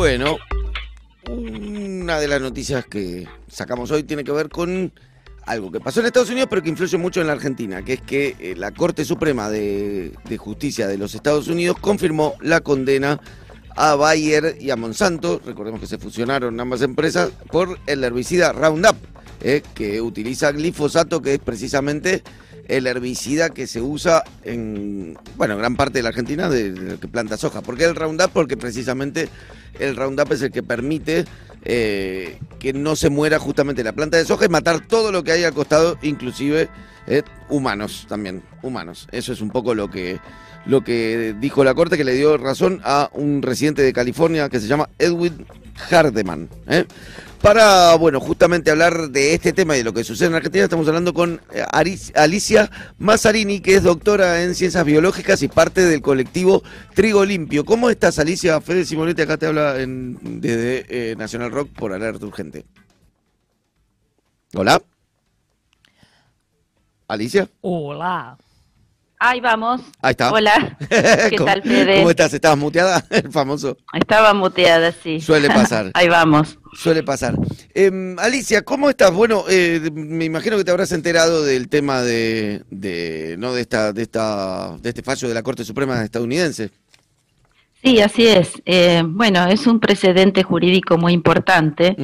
Bueno, una de las noticias que sacamos hoy tiene que ver con algo que pasó en Estados Unidos pero que influye mucho en la Argentina, que es que eh, la Corte Suprema de, de Justicia de los Estados Unidos confirmó la condena a Bayer y a Monsanto, recordemos que se fusionaron ambas empresas, por el herbicida Roundup, eh, que utiliza glifosato, que es precisamente el herbicida que se usa en, bueno, gran parte de la Argentina de, que planta soja. ¿Por qué el Roundup? Porque precisamente el Roundup es el que permite eh, que no se muera justamente la planta de soja y matar todo lo que hay al costado, inclusive eh, humanos también, humanos. Eso es un poco lo que, lo que dijo la Corte, que le dio razón a un residente de California que se llama Edwin Hardeman. ¿eh? Para, bueno, justamente hablar de este tema y de lo que sucede en Argentina, estamos hablando con eh, Alicia Mazzarini, que es doctora en ciencias biológicas y parte del colectivo Trigo Limpio. ¿Cómo estás, Alicia? Fede Simonetti acá te habla en- desde eh, Nacional Rock por Alerta Urgente. Hola. Alicia. Hola. Ahí vamos. Ahí está. Hola. ¿Qué ¿Cómo- tal, Fede? ¿Cómo estás? ¿Estabas muteada? El famoso. Estaba muteada, sí. Suele pasar. Ahí vamos. Suele pasar. Em, Alicia, ¿cómo estás? Bueno, eh, me imagino que te habrás enterado del tema de, de no de esta, de esta, de este fallo de la Corte Suprema estadounidense. Sí, así es. Eh, bueno, es un precedente jurídico muy importante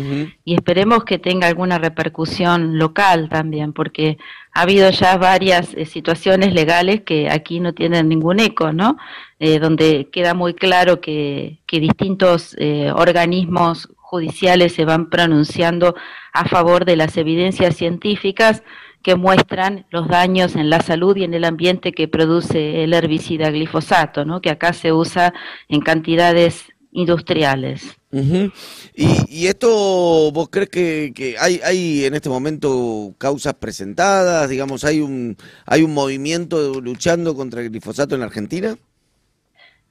y esperemos que tenga alguna repercusión local también, porque ha habido ya varias eh, situaciones legales que aquí no tienen ningún eco, ¿no? Eh, donde queda muy claro que, que distintos eh, organismos judiciales se van pronunciando a favor de las evidencias científicas que muestran los daños en la salud y en el ambiente que produce el herbicida glifosato, ¿no? que acá se usa en cantidades industriales. Y, y esto, ¿vos crees que, que hay, hay en este momento causas presentadas? Digamos, ¿hay un, hay un movimiento luchando contra el glifosato en la Argentina?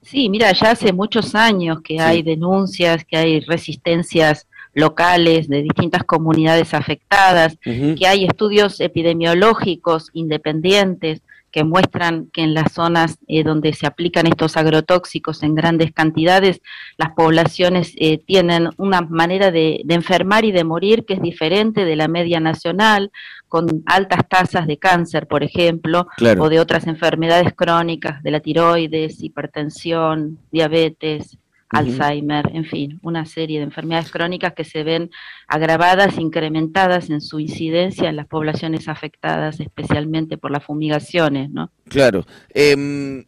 Sí, mira, ya hace muchos años que Sí. hay denuncias, que hay resistencias locales de distintas comunidades afectadas, que hay estudios epidemiológicos independientes que muestran que en las zonas eh, donde se aplican estos agrotóxicos en grandes cantidades, las poblaciones eh, tienen una manera de, de enfermar y de morir que es diferente de la media nacional, con altas tasas de cáncer, por ejemplo, Claro. o de otras enfermedades crónicas, de la tiroides, hipertensión, diabetes, Alzheimer, en fin, una serie de enfermedades crónicas que se ven agravadas, incrementadas en su incidencia en las poblaciones afectadas, especialmente por las fumigaciones, ¿no? Claro. Em,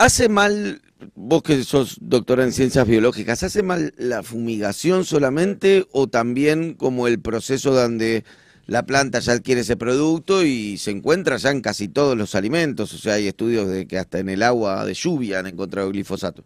¿Hace mal, vos que sos doctora en ciencias biológicas, ¿hace mal la fumigación solamente o también como el proceso donde la planta ya adquiere ese producto y se encuentra ya en casi todos los alimentos? O sea, hay estudios de que hasta en el agua de lluvia han encontrado glifosato.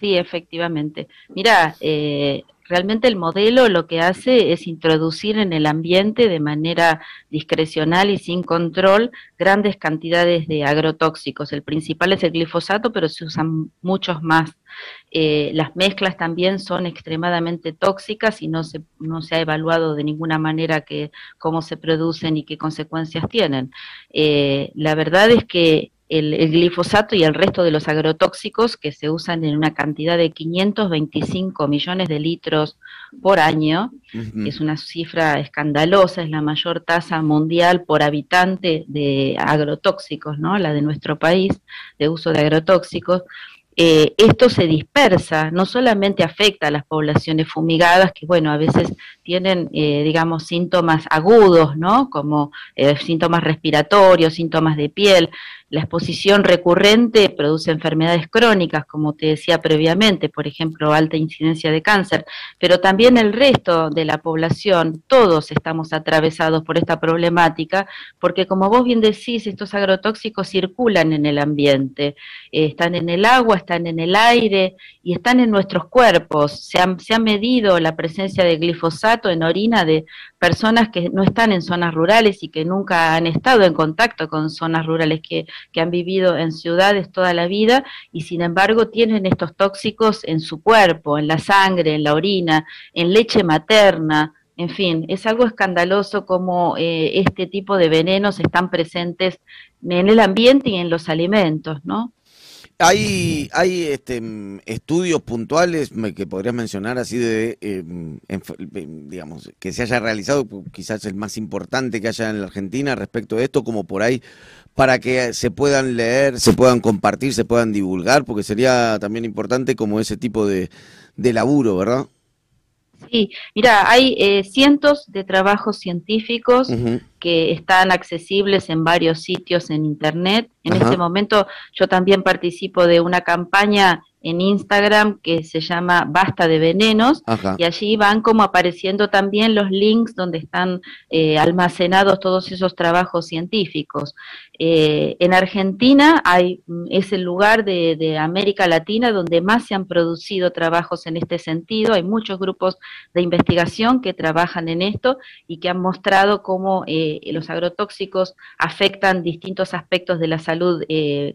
Sí, efectivamente. Mira, eh, realmente el modelo lo que hace es introducir en el ambiente de manera discrecional y sin control grandes cantidades de agrotóxicos. El principal es el glifosato, pero se usan muchos más. Eh, las mezclas también son extremadamente tóxicas y no se, no se ha evaluado de ninguna manera que, cómo se producen y qué consecuencias tienen. Eh, la verdad es que el, el, glifosato y el resto de los agrotóxicos que se usan en una cantidad de 525 millones de litros por año, es una cifra escandalosa, es la mayor tasa mundial por habitante de agrotóxicos, ¿no? La de nuestro país, de uso de agrotóxicos. Eh, esto se dispersa, no solamente afecta a las poblaciones fumigadas, que bueno, a veces tienen, eh, digamos, síntomas agudos, ¿no? Como eh, síntomas respiratorios, síntomas de piel. La exposición recurrente produce enfermedades crónicas, como te decía previamente, por ejemplo, alta incidencia de cáncer, pero también el resto de la población, todos estamos atravesados por esta problemática, porque como vos bien decís, estos agrotóxicos circulan en el ambiente, eh, están en el agua, están en el aire y están en nuestros cuerpos. Se se ha medido la presencia de glifosato en orina de personas que no están en zonas rurales y que nunca han estado en contacto con zonas rurales, que, que han vivido en ciudades toda la vida y sin embargo tienen estos tóxicos en su cuerpo, en la sangre, en la orina, en leche materna. En fin, es algo escandaloso como eh, este tipo de venenos están presentes en el ambiente y en los alimentos, ¿no? Hay, hay este, mm, estudios puntuales que podrías mencionar así de, em, digamos, que se haya realizado, quizás el más importante que haya en la Argentina respecto de esto, como por ahí, para que se puedan leer, se puedan compartir, se puedan divulgar, porque sería también importante como ese tipo de, de laburo, ¿verdad? Sí, mira, hay eh, cientos de trabajos científicos que están accesibles en varios sitios en Internet. En este momento yo también participo de una campaña en Instagram que se llama Basta de Venenos y allí van como apareciendo también los links donde están eh, almacenados todos esos trabajos científicos. Eh, en Argentina hay, es el lugar de, América Latina donde más se han producido trabajos en este sentido. Hay muchos grupos de investigación que trabajan en esto y que han mostrado cómo eh, los agrotóxicos afectan distintos aspectos de la salud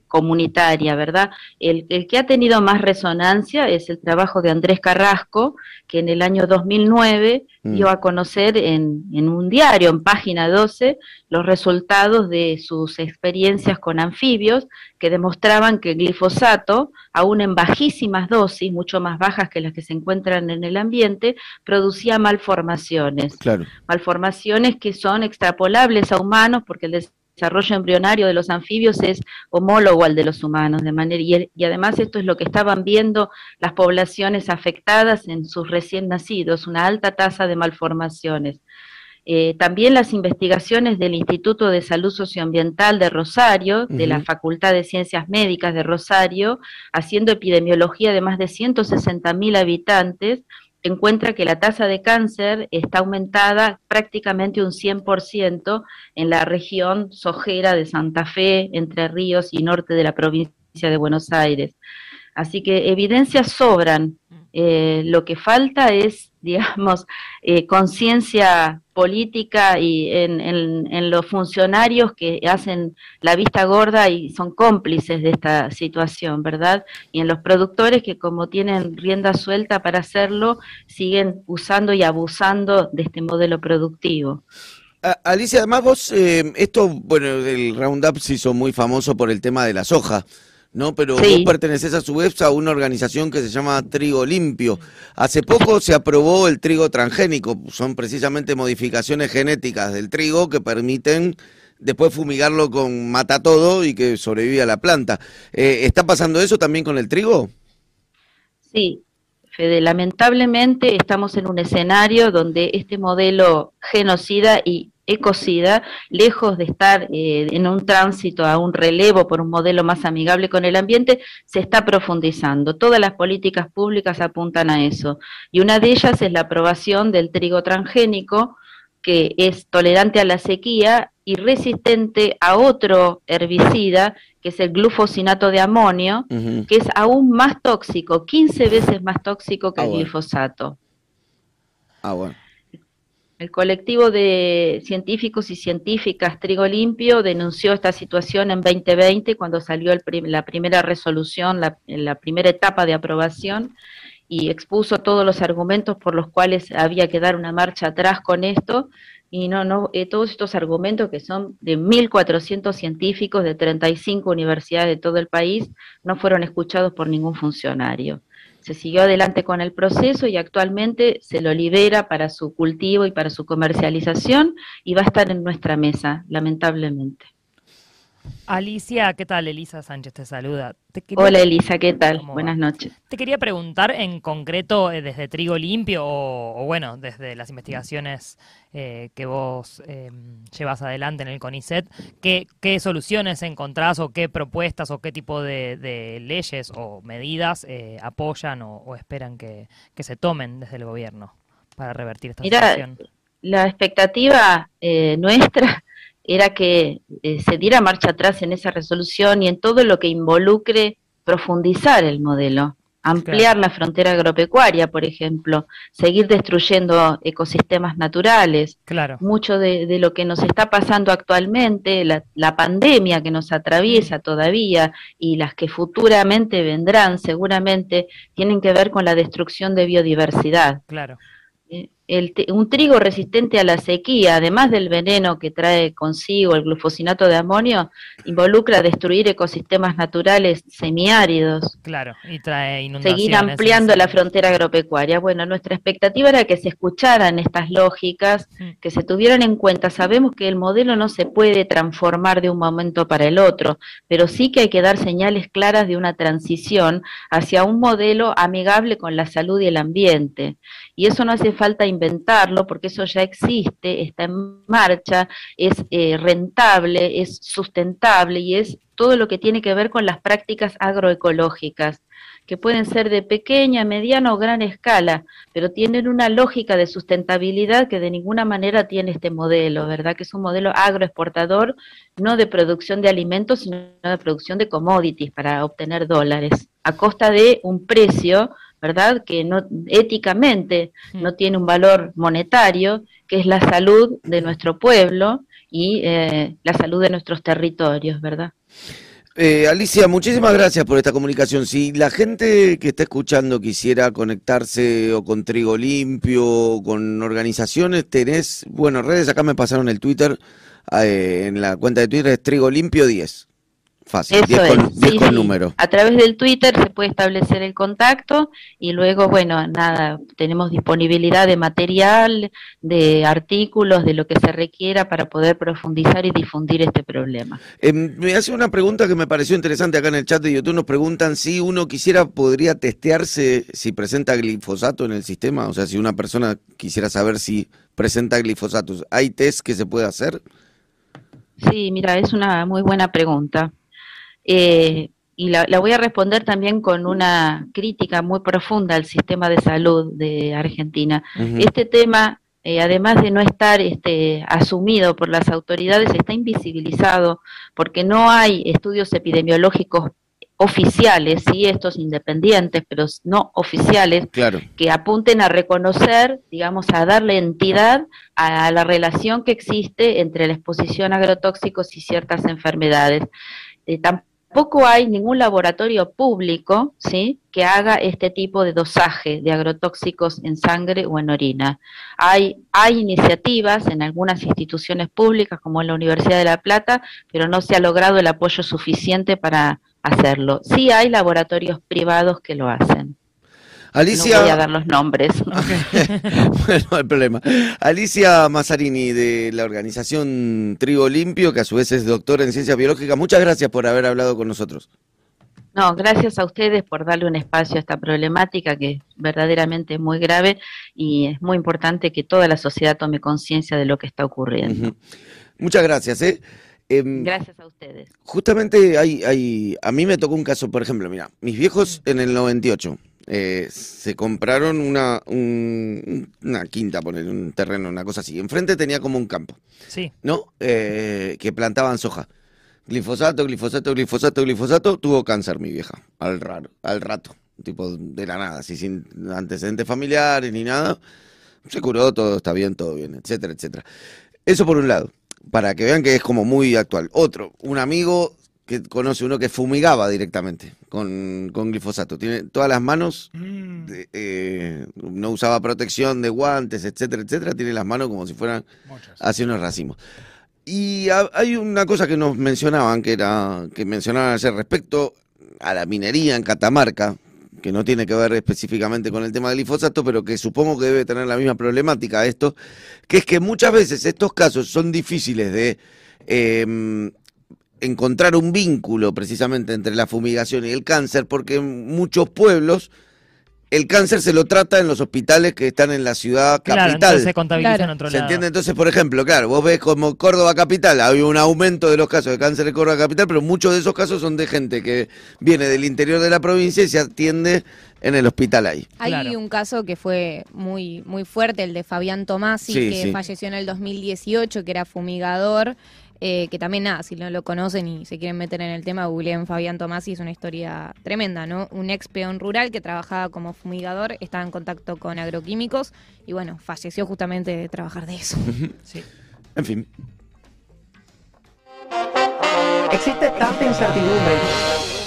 comunitaria, ¿verdad? El, el que ha tenido más resonancia es el trabajo de Andrés Carrasco, que en el año 2009 mm. dio a conocer en, un diario, en página 12, los resultados de sus experiencias con anfibios que demostraban que el glifosato, aún en bajísimas dosis, mucho más bajas que las que se encuentran en el ambiente, producía malformaciones. Malformaciones que son extrapolables a humanos porque el desarrollo embrionario de los anfibios es homólogo al de los humanos, de manera y, además esto es lo que estaban viendo las poblaciones afectadas en sus recién nacidos, una alta tasa de malformaciones. Eh, también las investigaciones del Instituto de Salud Socioambiental de Rosario, de la Facultad de Ciencias Médicas de Rosario, haciendo epidemiología de más de 160.000 habitantes, encuentra que la tasa de cáncer está aumentada prácticamente un 100% en la región sojera de Santa Fe, Entre Ríos y norte de la provincia de Buenos Aires. Así que evidencias sobran. Eh, lo que falta es, digamos, eh, conciencia política y en, los funcionarios que hacen la vista gorda y son cómplices de esta situación, ¿verdad? Y en los productores que como tienen rienda suelta para hacerlo, siguen usando y abusando de este modelo productivo. Alicia, además vos, eh, esto, bueno, el Roundup se hizo muy famoso por el tema de la soja. ¿No? Pero vos perteneces a su vez a una organización que se llama Trigo Limpio. Hace poco se aprobó el trigo transgénico, son precisamente modificaciones genéticas del trigo que permiten después fumigarlo con mata todo y que sobreviva la planta. Eh, ¿Está pasando eso también con el trigo? Sí, Fede, lamentablemente estamos en un escenario donde este modelo genocida y ecocida, lejos de estar eh, en un tránsito a un relevo por un modelo más amigable con el ambiente, se está profundizando. Todas las políticas públicas apuntan a eso. Y una de ellas es la aprobación del trigo transgénico, que es tolerante a la sequía y resistente a otro herbicida, que es el glufosinato de amonio, que es aún más tóxico, 15 veces más tóxico que ah, el glifosato. Ah, bueno. El colectivo de científicos y científicas Trigo Limpio denunció esta situación en 2020 cuando salió la primera resolución, la, la primera etapa de aprobación y expuso todos los argumentos por los cuales había que dar una marcha atrás con esto. Y no, no, eh, todos estos argumentos que son de 1.400 científicos de 35 universidades de todo el país no fueron escuchados por ningún funcionario se siguió adelante con el proceso y actualmente se lo libera para su cultivo y para su comercialización y va a estar en nuestra mesa, lamentablemente. Alicia, ¿qué tal? Elisa Sánchez te saluda. Hola Elisa, ¿qué tal? Buenas noches. Te quería preguntar en concreto eh, desde Trigo Limpio o, bueno, desde las investigaciones eh, que vos em, llevas adelante en el CONICET, ¿qué, soluciones encontrás o qué propuestas o qué tipo de, leyes o medidas eh, apoyan o, esperan que, se tomen desde el gobierno para revertir esta situación? La expectativa nuestra era que eh, se diera marcha atrás en esa resolución y en todo lo que involucre profundizar el modelo, ampliar la frontera agropecuaria, por ejemplo, seguir destruyendo ecosistemas naturales. Claro. Mucho de, lo que nos está pasando actualmente, la, pandemia que nos atraviesa mm. todavía y las que futuramente vendrán, seguramente tienen que ver con la destrucción de biodiversidad. Claro. Eh, un trigo resistente a la sequía, además del veneno que trae consigo el glufosinato de amonio, involucra destruir ecosistemas naturales semiáridos. Claro, y trae inundaciones. Seguir ampliando la frontera agropecuaria. Bueno, nuestra expectativa era que se escucharan estas lógicas, mm. que se tuvieran en cuenta. Sabemos que el modelo no se puede transformar de un momento para el otro, pero sí que hay que dar señales claras de una transición hacia un modelo amigable con la salud y el ambiente. Y eso no hace falta inventarlo porque eso ya existe, está en marcha, es eh, rentable, es sustentable y es todo lo que tiene que ver con las prácticas agroecológicas que pueden ser de pequeña, mediana o gran escala, pero tienen una lógica de sustentabilidad que de ninguna manera tiene este modelo, ¿verdad? Que es un modelo agroexportador, no de producción de alimentos, sino de producción de commodities para obtener dólares, a costa de un precio ¿verdad? Que no, éticamente mm. no tiene un valor monetario, que es la salud de nuestro pueblo y eh, la salud de nuestros territorios, ¿verdad? Eh, Alicia, muchísimas gracias por esta comunicación. Si la gente que está escuchando quisiera conectarse o con Trigo Limpio o con organizaciones, tenés, bueno, redes, acá me pasaron el Twitter, eh, en la cuenta de Twitter es Trigo Limpio 10. Fácil, 10 con, número. A través del Twitter se puede establecer el contacto y luego, bueno, nada, tenemos disponibilidad de material, de artículos, de lo que se requiera para poder profundizar y difundir este problema. Em, me hace una pregunta que me pareció interesante acá en el chat de YouTube. Nos preguntan si uno quisiera, podría testearse si presenta glifosato en el sistema. O sea, si una persona quisiera saber si presenta glifosato, ¿hay test que se puede hacer? Sí, mira, es una muy buena pregunta. Eh, y la, voy a responder también con una crítica muy profunda al sistema de salud de Argentina. Este tema, eh, además de no estar este, asumido por las autoridades, está invisibilizado porque no hay estudios epidemiológicos oficiales, sí, estos independientes, pero no oficiales, que apunten a reconocer, digamos, a darle entidad a la relación que existe entre la exposición a agrotóxicos y ciertas enfermedades. Eh, Tampoco hay ningún laboratorio público ¿sí? que haga este tipo de dosaje de agrotóxicos en sangre o en orina. Hay, hay iniciativas en algunas instituciones públicas, como en la Universidad de La Plata, pero no se ha logrado el apoyo suficiente para hacerlo. Sí hay laboratorios privados que lo hacen. Alicia. No voy a dar los nombres. bueno, no hay problema. Alicia Mazzarini, de la organización Trigo Limpio, que a su vez es doctora en ciencias biológicas, muchas gracias por haber hablado con nosotros. No, gracias a ustedes por darle un espacio a esta problemática que es verdaderamente muy grave y es muy importante que toda la sociedad tome conciencia de lo que está ocurriendo. Muchas gracias. ¿eh? Em, gracias a ustedes. Justamente hay, hay, a mí me tocó un caso, por ejemplo, mira, mis viejos en el 98 eh, se compraron una, una quinta, poner un terreno, una cosa así. Enfrente tenía como un campo. Sí. ¿No? Eh, que plantaban soja. Glifosato, glifosato, glifosato, glifosato. Tuvo cáncer mi vieja, al, raro, al rato. Tipo de la nada, así sin antecedentes familiares ni nada. Se curó, todo está bien, todo bien, etcétera, etcétera. Eso por un lado, para que vean que es como muy actual. Otro, un amigo que conoce uno que fumigaba directamente con, glifosato. Tiene todas las manos, mm. eh, no usaba protección de guantes, etcétera, etcétera. Tiene las manos como si fueran hacia unos racimos. Y hay una cosa que nos mencionaban, que era que mencionaban ayer respecto a la minería en Catamarca, que no tiene que ver específicamente con el tema del glifosato, pero que supongo que debe tener la misma problemática esto, que es que muchas veces estos casos son difíciles de eh, encontrar un vínculo precisamente entre la fumigación y el cáncer, porque en muchos pueblos el cáncer se lo trata en los hospitales que están en la ciudad capital. se contabiliza en otro ¿Se entiende? Entonces, por ejemplo, claro, vos ves como Córdoba capital, hay un aumento de los casos de cáncer en Córdoba capital, pero muchos de esos casos son de gente que viene del interior de la provincia y se atiende en el hospital ahí. Hay un caso que fue muy muy fuerte, el de Fabián Tomasi, que falleció en el 2018, que era fumigador. Eh, que también nada, si no lo conocen y se quieren meter en el tema, googleen Fabián Tomasi, es una historia tremenda, ¿no? Un ex peón rural que trabajaba como fumigador, estaba en contacto con agroquímicos y bueno, falleció justamente de trabajar de eso. sí. En fin. Existe tanta incertidumbre